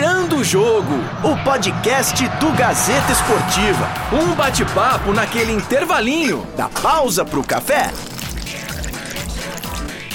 Virando o Jogo, o podcast do Gazeta Esportiva. Um bate-papo naquele intervalinho da pausa pro café.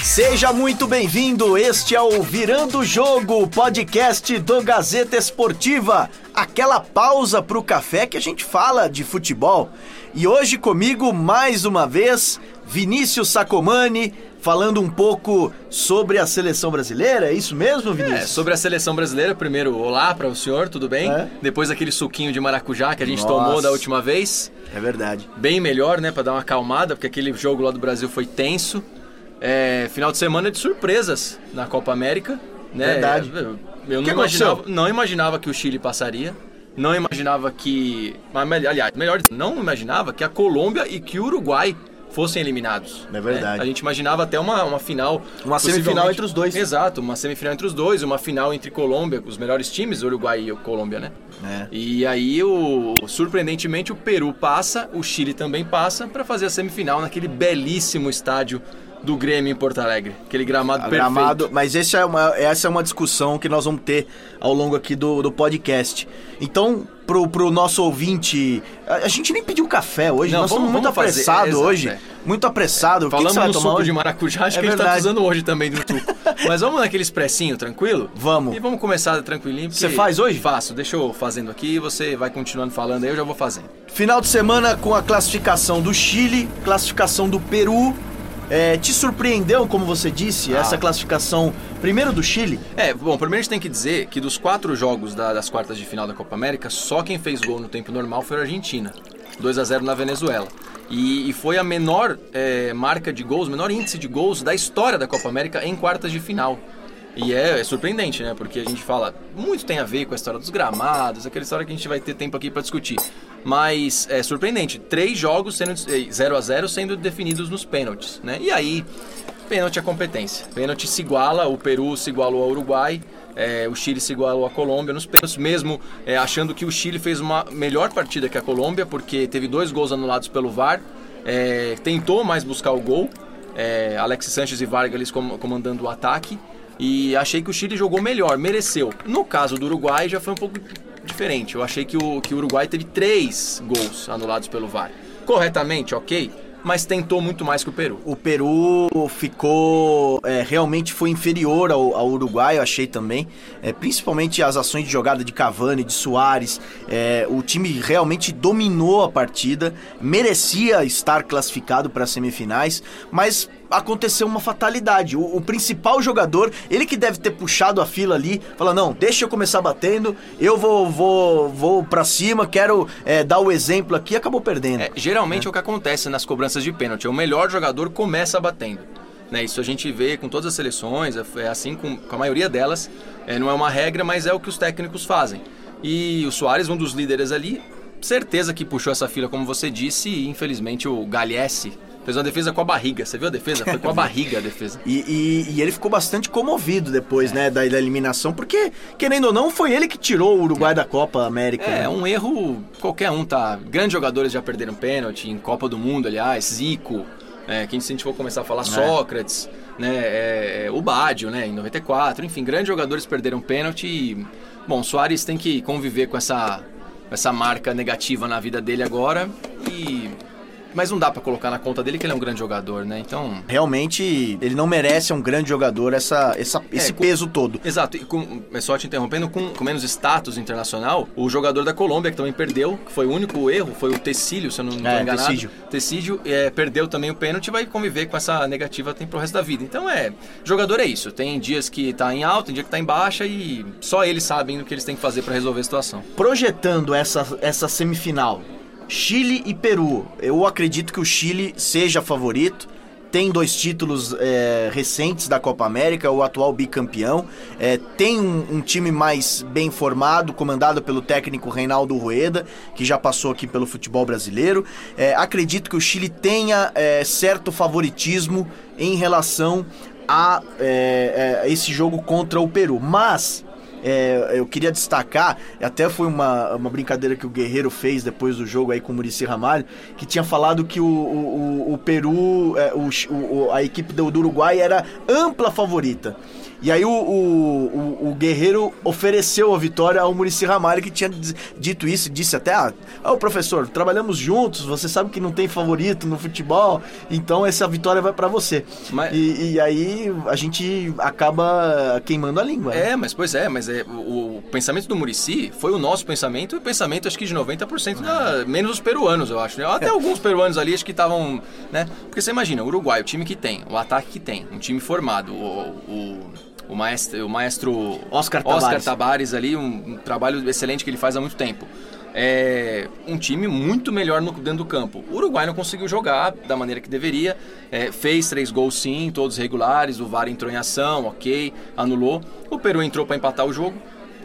Seja muito bem-vindo, este é o Virando o Jogo, podcast do Gazeta Esportiva. Aquela pausa pro café que a gente fala de futebol. E hoje comigo, mais uma vez, Vinícius Sacomani, falando um pouco sobre a seleção brasileira, é isso mesmo, Vinícius? É, sobre a seleção brasileira, primeiro, olá para o senhor, tudo bem? É. Depois aquele suquinho de maracujá que a gente Nossa. tomou da última vez, É verdade. bem melhor, né, para dar uma acalmada, porque aquele jogo lá do Brasil foi tenso. É, final de semana de surpresas na Copa América, né? Verdade. Eu, não imaginava, aconteceu? não imaginava que o Chile passaria. Não imaginava que, aliás, melhor não imaginava que a Colômbia e que o Uruguai fossem eliminados. É verdade. né? A gente imaginava até uma, uma final. Uma semifinal entre os dois. Exato, uma semifinal entre os dois, uma final entre Colômbia, os melhores times, Uruguai e Colômbia, né? É. E aí, o, surpreendentemente, o Peru passa, o Chile também passa para fazer a semifinal naquele belíssimo estádio do Grêmio em Porto Alegre. Aquele gramado perfeito. Gramado, mas esse é uma, essa é uma discussão que nós vamos ter ao longo aqui do, do podcast. Então, pro, pro nosso ouvinte, a, a gente nem pediu café hoje, Não, nós vamos- estamos muito apressados é, hoje. é. Muito apressado. Que que Falamos você vai no suco hoje? de maracujá, acho É que a gente tá verdade. precisando hoje também do suco. Mas vamos naquele expressinho, tranquilo? Vamos. E vamos começar tranquilinho. Você faz hoje? Faço, deixa eu fazendo aqui e você vai continuando falando aí, eu já vou fazendo. Final de semana com a classificação do Chile, classificação do Peru. É, te surpreendeu, como você disse, Ah. essa classificação primeiro do Chile? É, bom, primeiro a gente tem que dizer que dos quatro jogos da- das quartas de final da Copa América, só quem fez gol no tempo normal foi a Argentina. 2 a 0 na Venezuela. E, e foi a menor é, marca de gols, menor índice de gols da história da Copa América em quartas de final. E é, é surpreendente, né? Porque a gente fala, muito tem a ver com a história dos gramados, aquela história que a gente vai ter tempo aqui para discutir. Mas é surpreendente, três jogos sendo 0 a 0 sendo definidos nos pênaltis, né? E aí, pênalti é competência. Pênalti se iguala, o Peru se igualou ao Uruguai, é, o Chile se igualou à Colômbia nos pênaltis, mesmo é, achando que o Chile fez uma melhor partida que a Colômbia, porque teve dois gols anulados pelo VAR, é, tentou mais buscar o gol, é, Alex Sanches e Vargas comandando o ataque, e achei que o Chile jogou melhor, mereceu. No caso do Uruguai já foi um pouco diferente, eu achei que o, que o Uruguai teve três gols anulados pelo VAR. Corretamente, ok, mas tentou muito mais que o Peru. O Peru ficou. é, realmente foi inferior ao, ao Uruguai, eu achei também. É, principalmente as ações de jogada de Cavani, de Soares. É, o time realmente dominou a partida, merecia estar classificado para as semifinais, mas aconteceu uma fatalidade. O, o principal jogador, ele que deve ter puxado a fila ali, fala: não, deixa eu começar batendo, eu vou, vou, vou para cima, quero é, dar o exemplo aqui, acabou perdendo. É, geralmente é. o que acontece nas cobranças de pênalti. O melhor jogador começa batendo. Né, isso a gente vê com todas as seleções, é é assim com, com a maioria delas. É, não é uma regra, mas é o que os técnicos fazem. E o Soares, um dos líderes ali, certeza que puxou essa fila, como você disse, e infelizmente o Galhesse fez uma defesa com a barriga. Você viu a defesa? Foi com a barriga a defesa. E, e- e ele ficou bastante comovido depois, né, da, da eliminação, porque, querendo ou não, foi ele que tirou o Uruguai da Copa América. É, né? um erro, qualquer um tá. Grandes jogadores já perderam pênalti, em Copa do Mundo, aliás, Zico, é, que a gente for começar a falar, Sócrates, né, é, é, o Bádio, né, em 94, enfim, grandes jogadores perderam pênalti e, bom, Soares tem que conviver com essa, com essa marca negativa na vida dele agora e... Mas não dá pra colocar na conta dele que ele é um grande jogador, né? Então, Realmente, ele não merece um grande jogador essa, essa- esse com- peso todo. Exato, e com, é só te interrompendo, com, com menos status internacional, o jogador da Colômbia, que também perdeu, que foi o único erro, foi o Tecílio, se eu não estou É, enganado. Tecílio. Tecílio é, perdeu também o pênalti e vai conviver com essa negativa tem pro resto da vida. Então é, jogador é isso, tem dias que tá em alta, tem dia que tá em baixa e só eles sabem o que eles têm que fazer para resolver a situação. Projetando essa, essa semifinal, Chile e Peru, eu acredito que o Chile seja favorito. Tem dois títulos é, recentes da Copa América, o atual bicampeão. É, tem um, um time mais bem formado, comandado pelo técnico Reinaldo Rueda, que já passou aqui pelo futebol brasileiro. É, acredito que o Chile tenha é, certo favoritismo em relação a é, é, esse jogo contra o Peru. Mas é, eu queria destacar, até foi uma, uma brincadeira que o Guerreiro fez depois do jogo aí com o Murici Ramalho, que tinha falado que o, o, o Peru, é, o, a equipe do, do Uruguai era ampla favorita. E aí o, o, o, o, Guerreiro ofereceu a vitória ao Murici Ramalho, que tinha dito isso, disse até, ah, oh, professor, trabalhamos juntos, você sabe que não tem favorito no futebol, então essa vitória vai para você. Mas... E, e, aí a gente acaba queimando a língua. Né? É, mas pois é, mas é, o, o pensamento do Murici foi o nosso pensamento e o pensamento acho que de 90% da, menos os peruanos, eu acho. Né? Até alguns peruanos ali acho que estavam, né? Porque você imagina, o Uruguai, o time que tem, o ataque que tem, um time formado, o, o o maestro, o maestro Oscar, Tabares. Oscar Tabares ali, um, um, trabalho excelente que ele faz há muito tempo. É um time muito melhor no, dentro do campo. O Uruguai não conseguiu jogar da maneira que deveria. É, fez três gols sim, todos regulares. O VAR entrou em ação, ok, anulou. O Peru entrou para empatar o jogo.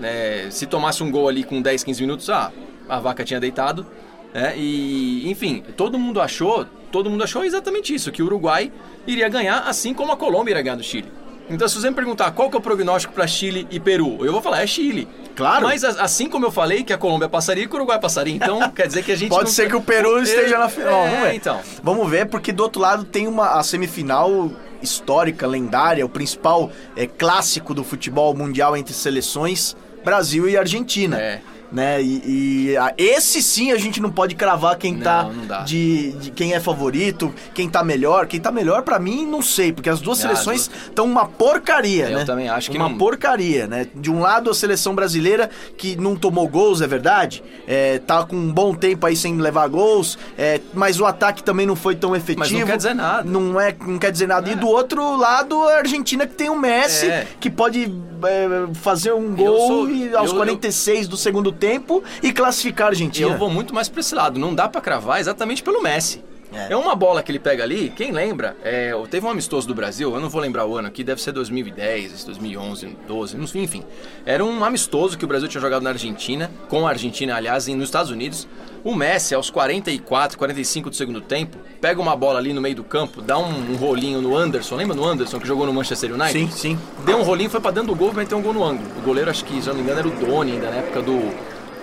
É, se tomasse um gol ali com 10, 15 minutos, ah, a vaca tinha deitado. É, e, enfim, todo mundo achou, todo mundo achou exatamente isso, que o Uruguai iria ganhar, assim como a Colômbia iria ganhar do Chile. Então, se você me perguntar qual que é o prognóstico para Chile e Peru, eu vou falar, é Chile. Claro. Mas assim como eu falei que a Colômbia passaria e que o Uruguai passaria, então quer dizer que a gente. Pode não... ser que o Peru esteja na final. É, vamos ver. Então. Vamos ver, porque do outro lado tem uma a semifinal histórica, lendária, o principal é, clássico do futebol mundial entre seleções, Brasil e Argentina. É né? E, e a, esse sim a gente não pode cravar quem não, tá não de, de, quem é favorito, quem tá melhor. Quem tá melhor para mim não sei, porque as duas é, seleções estão uma porcaria, Eu né? também acho que uma não... porcaria, né? De um lado a seleção brasileira que não tomou gols, é verdade, é, tá com um bom tempo aí sem levar gols, é, mas o ataque também não foi tão efetivo. Mas não quer dizer nada. Não é, não quer dizer nada. E é. do outro lado a Argentina que tem o Messi é. que pode é, fazer um gol sou, e aos eu, 46 eu... do segundo tempo e classificar a Argentina. Eu vou muito mais para esse lado. Não dá para cravar exatamente pelo Messi. É. é. uma bola que ele pega ali, quem lembra? É, teve um amistoso do Brasil, eu não vou lembrar o ano aqui, deve ser 2010, 2011, 12, enfim. Era um amistoso que o Brasil tinha jogado na Argentina, com a Argentina, aliás, nos Estados Unidos. O Messi, aos 44, 45 do segundo tempo, pega uma bola ali no meio do campo, dá um, um rolinho no Anderson. Lembra do Anderson que jogou no Manchester United? Sim, sim. Deu um rolinho, foi pra dentro do gol e meteu um gol no ângulo. O goleiro, acho que, se eu não me engano, era o Doni ainda, na época do,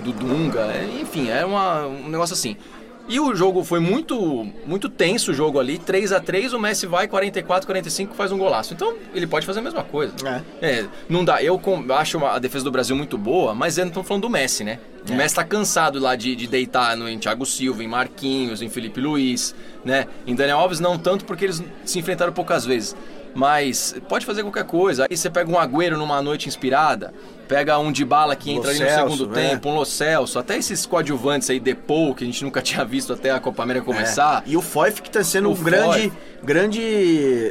do Dunga. É, enfim, era uma, um negócio assim. E o jogo foi muito muito tenso o jogo ali, 3 a 3 o Messi vai 44, 45 faz um golaço. Então, ele pode fazer a mesma coisa. É. é não dá, eu acho a defesa do Brasil muito boa, mas não estão falando do Messi, né? O é. Messi tá cansado lá de, de deitar no, em Thiago Silva, em Marquinhos, em Felipe Luiz, né? Em Daniel Alves não tanto porque eles se enfrentaram poucas vezes. Mas pode fazer qualquer coisa. Aí você pega um Agüero numa noite inspirada, pega um de bala que entra ali no Celso, segundo é. tempo, um Lo Celso, até esses coadjuvantes aí, Depou, que a gente nunca tinha visto até a Copa América começar. É. E o Foyf que tá sendo o um grande, grande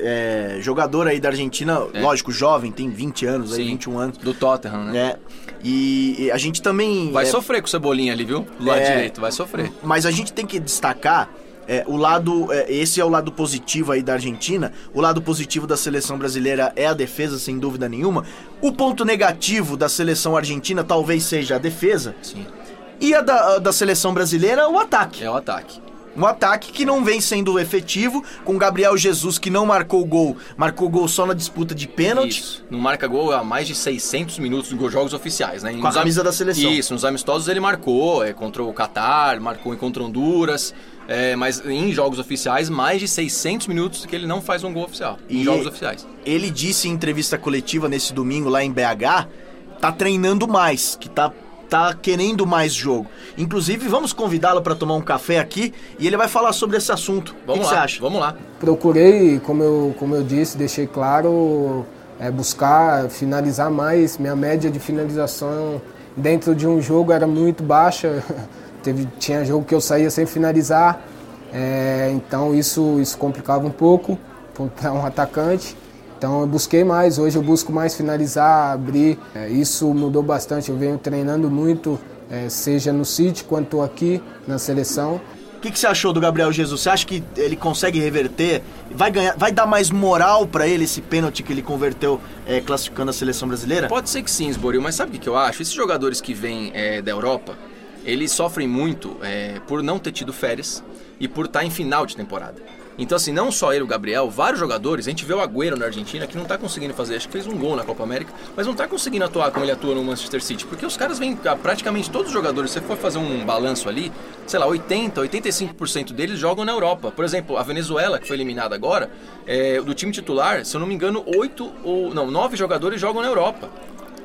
é, jogador aí da Argentina, é. lógico, jovem, tem 20 anos, Sim, aí, 21 anos. Do Tottenham, né? É. E, e a gente também... Vai é, sofrer com o Cebolinha ali, viu? Do lado é. direito, vai sofrer. Mas a gente tem que destacar é, o lado, é, esse é o lado positivo aí da Argentina. O lado positivo da seleção brasileira é a defesa, sem dúvida nenhuma. O ponto negativo da seleção argentina talvez seja a defesa. Sim. E a da, da seleção brasileira, o ataque. É o ataque. Um ataque que não vem sendo efetivo, com Gabriel Jesus que não marcou gol, marcou gol só na disputa de pênalti. Isso. Não marca gol há mais de 600 minutos nos jogos oficiais, né? Com a camisa da seleção. Isso, nos amistosos ele marcou, é, contra o Catar, marcou contra Honduras. É, mas em jogos oficiais, mais de 600 minutos que ele não faz um gol oficial. Em e jogos oficiais. Ele disse em entrevista coletiva nesse domingo lá em BH, tá treinando mais, que tá tá querendo mais jogo. Inclusive, vamos convidá-lo para tomar um café aqui e ele vai falar sobre esse assunto. Vamos o que, lá, você acha? Vamos lá. Procurei, como eu, como eu disse, deixei claro, é, buscar finalizar mais. Minha média de finalização dentro de um jogo era muito baixa. Teve, tinha jogo que eu saía sem finalizar, é, então isso, isso complicava um pouco para um atacante. Então eu busquei mais, hoje eu busco mais finalizar, abrir. É, isso mudou bastante, eu venho treinando muito, é, seja no City quanto aqui na seleção. O que, que, você achou do Gabriel Jesus? Você acha que ele consegue reverter? Vai ganhar, vai dar mais moral para ele esse pênalti que ele converteu é, classificando a seleção brasileira? Pode ser que sim, Sboril, mas sabe o que, que eu acho? Esses jogadores que vêm é, da Europa, eles sofrem muito é, por não ter tido férias e por estar em final de temporada. Então, assim, não só ele, o Gabriel, vários jogadores, a gente vê o Agüero na Argentina que não tá conseguindo fazer, acho que fez um gol na Copa América, mas não tá conseguindo atuar como ele atua no Manchester City, porque os caras vêm, praticamente todos os jogadores, se você for fazer um balanço ali, sei lá, 80, 85% deles jogam na Europa. Por exemplo, a Venezuela, que foi eliminada agora, é, do time titular, se eu não me engano, oito ou, não, nove jogadores jogam na Europa.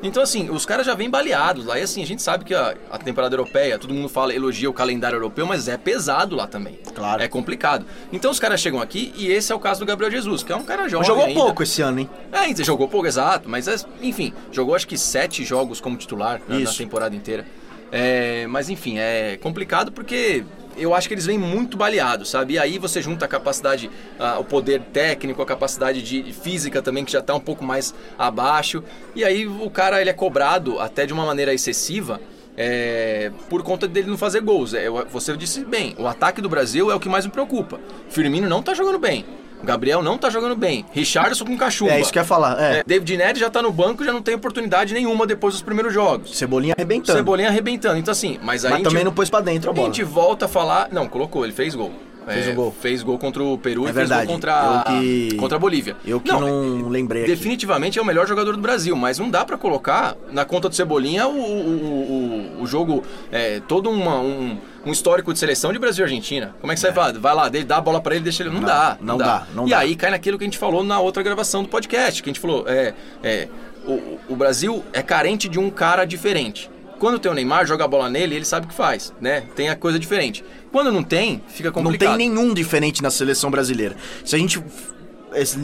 Então, assim, os caras já vêm baleados lá. E assim, a gente sabe que a, a, temporada europeia, todo mundo fala, elogia o calendário europeu, mas é pesado lá também. Claro. É complicado. Então os caras chegam aqui e esse é o caso do Gabriel Jesus, que é um cara jovem. Jogou ainda. pouco esse ano, hein? É, jogou pouco, exato. Mas, é, enfim, jogou acho que sete jogos como titular né, na temporada inteira. É, mas enfim, é complicado porque eu acho que eles vêm muito baleados, sabe? E aí você junta a capacidade, uh, o poder técnico, a capacidade de física também, que já está um pouco mais abaixo. E aí o cara ele é cobrado até de uma maneira excessiva. É, por conta dele não fazer gols. É, você disse bem, o ataque do Brasil é o que mais me preocupa. Firmino não está jogando bem. Gabriel não tá jogando bem. Richardson com cachumba. É isso que eu ia falar. É. É, David Neres já tá no banco já não tem oportunidade nenhuma depois dos primeiros jogos. Cebolinha arrebentando. Cebolinha arrebentando. Então assim, mas aí. Mas também gente, não pôs pra dentro a bola. A gente volta a falar. Não, colocou, ele fez gol. Fez é, o gol. Fez gol contra o Peru é e verdade. fez gol contra, que... contra a Bolívia. Eu que não, não lembrei Definitivamente aqui. é o melhor jogador do Brasil, mas não dá para colocar na conta do Cebolinha o, o, o, o jogo, é, todo uma, um, um histórico de seleção de Brasil e Argentina. Como é que você é. vai? Vai lá, dá a bola para ele, deixa ele. Não, não dá. Não, dá. dá não e dá. aí cai naquilo que a gente falou na outra gravação do podcast, que a gente falou, é, é o, o Brasil é carente de um cara diferente. Quando tem o Neymar, joga a bola nele, ele sabe o que faz, né? Tem a coisa diferente. Quando não tem, fica complicado. Não tem nenhum diferente na seleção brasileira. Se a gente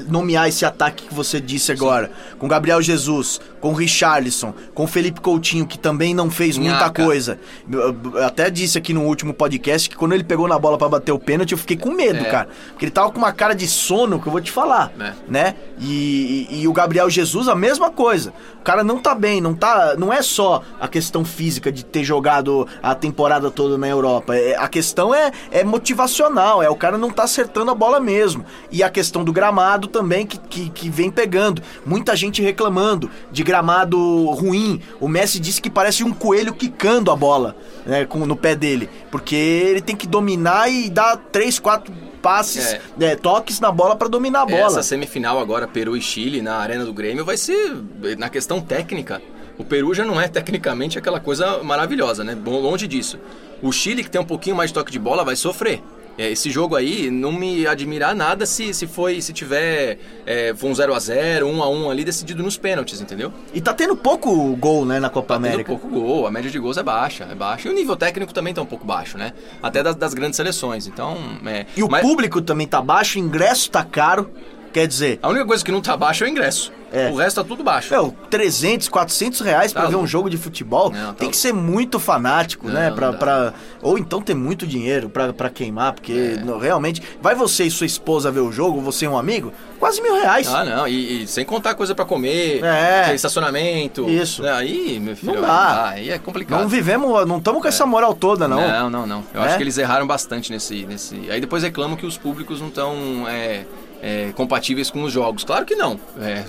nomear esse ataque que você disse agora, Sim. com Gabriel Jesus, com Richarlison, com Felipe Coutinho, que também não fez muita coisa. Eu até disse aqui no último podcast que quando ele pegou na bola para bater o pênalti, eu fiquei com medo, é. cara. Porque ele tava com uma cara de sono, que eu vou te falar, é. né? E, e, e, o Gabriel Jesus, a mesma coisa. O cara não tá bem, não tá. Não é só a questão física de ter jogado a temporada toda na Europa. É, a questão é, é motivacional, é o cara não tá acertando a bola mesmo. E a questão do gramado também que, que, que vem pegando. Muita gente reclamando de gramado ruim. O Messi disse que parece um coelho quicando a bola né, com, no pé dele. Porque ele tem que dominar e dar três, quatro passes, é. É, toques na bola para dominar a bola. Essa semifinal agora, Peru e Chile, na Arena do Grêmio, vai ser, na questão técnica, o Peru já não é tecnicamente aquela coisa maravilhosa, né? Longe disso. O Chile, que tem um pouquinho mais de toque de bola, vai sofrer. É, esse jogo aí não me admirar nada se, se foi se tiver é, foi um 0 a 0 1 a 1 ali decidido nos pênaltis, entendeu? E tá tendo pouco gol, né, na Copa tá América. Tendo pouco gol, a média de gols é baixa, é baixa. E o nível técnico também tá um pouco baixo, né? Até das, das grandes seleções. Então, é, E o mas... público também tá baixo, o ingresso tá caro. Quer dizer. A única coisa que não tá baixo é o ingresso. É. O resto tá tudo baixo. É, 300, 400 reais pra tá ver louco. um jogo de futebol. Não, tá tem que ser muito fanático, não, né? Pra, pra, Ou então ter muito dinheiro pra, pra queimar, porque é. não, realmente. Vai você e sua esposa ver o jogo, você e um amigo? Quase mil reais. Ah, não. E, e sem contar coisa pra comer, é. estacionamento. Isso. Aí, meu filho. Não dá. Aí é complicado. Não vivemos, não estamos com essa moral toda, não. Não, não, não. Eu acho que eles erraram bastante nesse. nesse... Aí depois reclamam que os públicos não estão. É é, compatíveis com os jogos. Claro que não. É,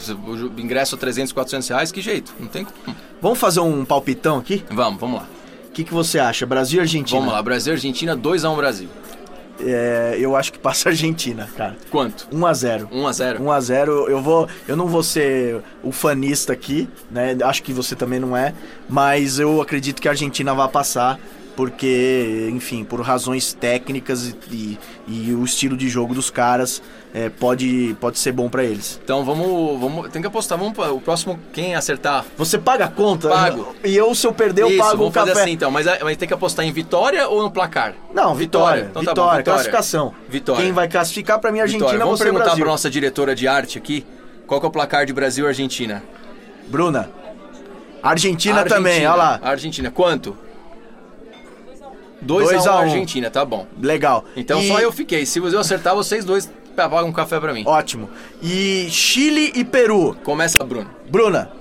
ingresso a 300, 400 reais, que jeito? Não tem como. Vamos fazer um palpitão aqui? Vamos, vamos lá. O que, que você acha? Brasil e Argentina? Vamos lá, Brasil e Argentina, 2x1 Brasil. É, eu acho que passa a Argentina, cara. Quanto? 1 a 0. 1 a 0. 1 a 0. Eu vou, eu não vou ser o fanista aqui, né? Acho que você também não é, mas eu acredito que a Argentina vai passar porque, enfim, por razões técnicas e, e, e o estilo de jogo dos caras é, pode, pode ser bom para eles. Então vamos, vamos, tem que apostar, vamos o próximo quem acertar. Você paga a conta? Pago. E eu se eu perder eu Isso, pago vamos o café. fazer assim então, mas, mas tem que apostar em vitória ou no placar? Não, vitória. Vitória, então, vitória, tá bom, vitória. classificação. Vitória. Quem vai classificar para mim Argentina vitória. Vamos você perguntar Brasil. para nossa diretora de arte aqui, qual que é o placar de Brasil e Argentina? Bruna. Argentina, Argentina também, olha lá. Argentina, quanto? 2 a 1 um Argentina, tá bom. Legal. Então E- só eu fiquei. Se eu acertar, vocês dois pagam um café pra mim. Ótimo. E Chile e Peru. Começa, Bruno. Bruna.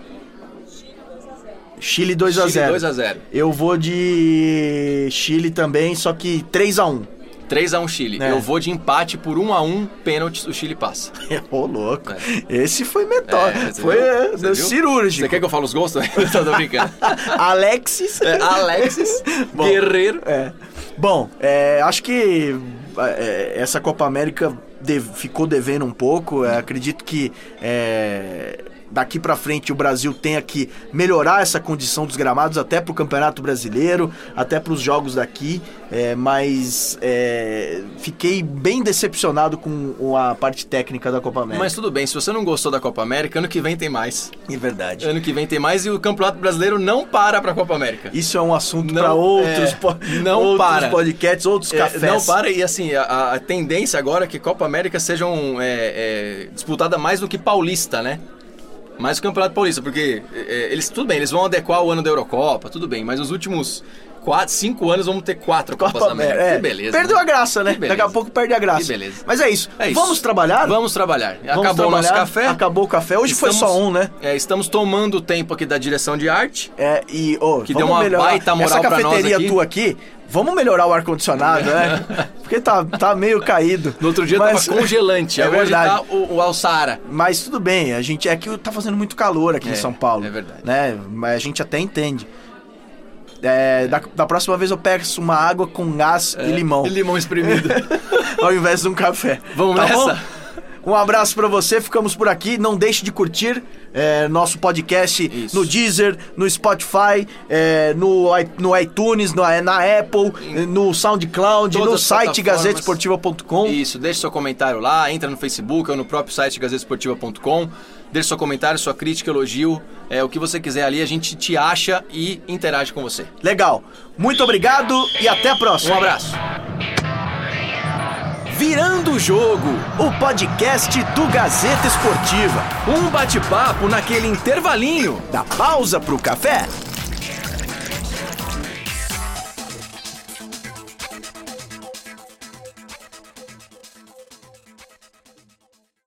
Chile 2 a Chile 0. 2 a 0 Eu vou de Chile também, só que 3 a 1. 3 a 1 Chile. É. Eu vou de empate por 1 a 1 pênaltis, o Chile passa. Ô, louco. É. Esse foi metódico. É, foi viu? é, viu? cirúrgico. Você quer que eu fale os gols? Eu tô brincando. Alexis. É, Alexis Bom. Guerreiro. É. Bom, acho que essa Copa América de- ficou devendo um pouco. Acredito que é, daqui pra frente o Brasil tenha que melhorar essa condição dos gramados até pro Campeonato Brasileiro, até pros jogos daqui. É, mas é, fiquei bem decepcionado com a parte técnica da Copa América. Mas tudo bem, se você não gostou da Copa América, ano que vem tem mais. É verdade. Ano que vem tem mais e o Campeonato Brasileiro não para pra Copa América. Isso é um assunto para outros, é, po- não outros para. podcasts, outros É, cafés. não para, e assim, a, a tendência agora é que Copa América sejam é, é, disputada mais do que Paulista, né? Mais o Campeonato Paulista, porque é, eles, tudo bem, eles vão adequar o ano da Eurocopa, tudo bem, mas nos últimos quatro, cinco anos vamos ter quatro Copas Copa América. É, Que beleza. Perdeu né? a graça, né? Daqui a pouco perde a graça. Que beleza. Mas é isso. É isso. Vamos trabalhar? Vamos trabalhar. Vamos Acabou o nosso trabalhar. café. Acabou o café. Hoje foi Estamos- só um, né? É, estamos tomando o tempo aqui da direção de arte. É, e, ô, Que deu uma melhorar. baita moral Essa pra nós cafeteria aqui. tua aqui, vamos melhorar o ar-condicionado, né? Porque tá, tá meio caído. No outro dia Mas- tava congelante. É Hoje verdade. tá o, o Alçara. Mas tudo bem, a gente é que tá fazendo muito calor aqui É, em São Paulo. é verdade. Né? Mas a gente até entende. É, da, da próxima vez eu peço uma água com gás e limão, E limão espremido. ao invés de um café. Vamos Tá nessa? bom? Um abraço pra você, ficamos por aqui. Não deixe de curtir é, nosso podcast Isso. no Deezer, no Spotify, é, no, no iTunes, no- na Apple, no SoundCloud, no site gazetesportiva.com. Isso, deixe seu comentário lá, entra no Facebook ou no próprio site gazetesportiva.com. Deixe seu comentário, sua crítica, elogio, é, o que você quiser ali, a gente te acha e interage com você. Legal. Muito obrigado e até a próxima. Um abraço. Virando o Jogo, o podcast do Gazeta Esportiva. Um bate-papo naquele intervalinho. Da pausa pro café.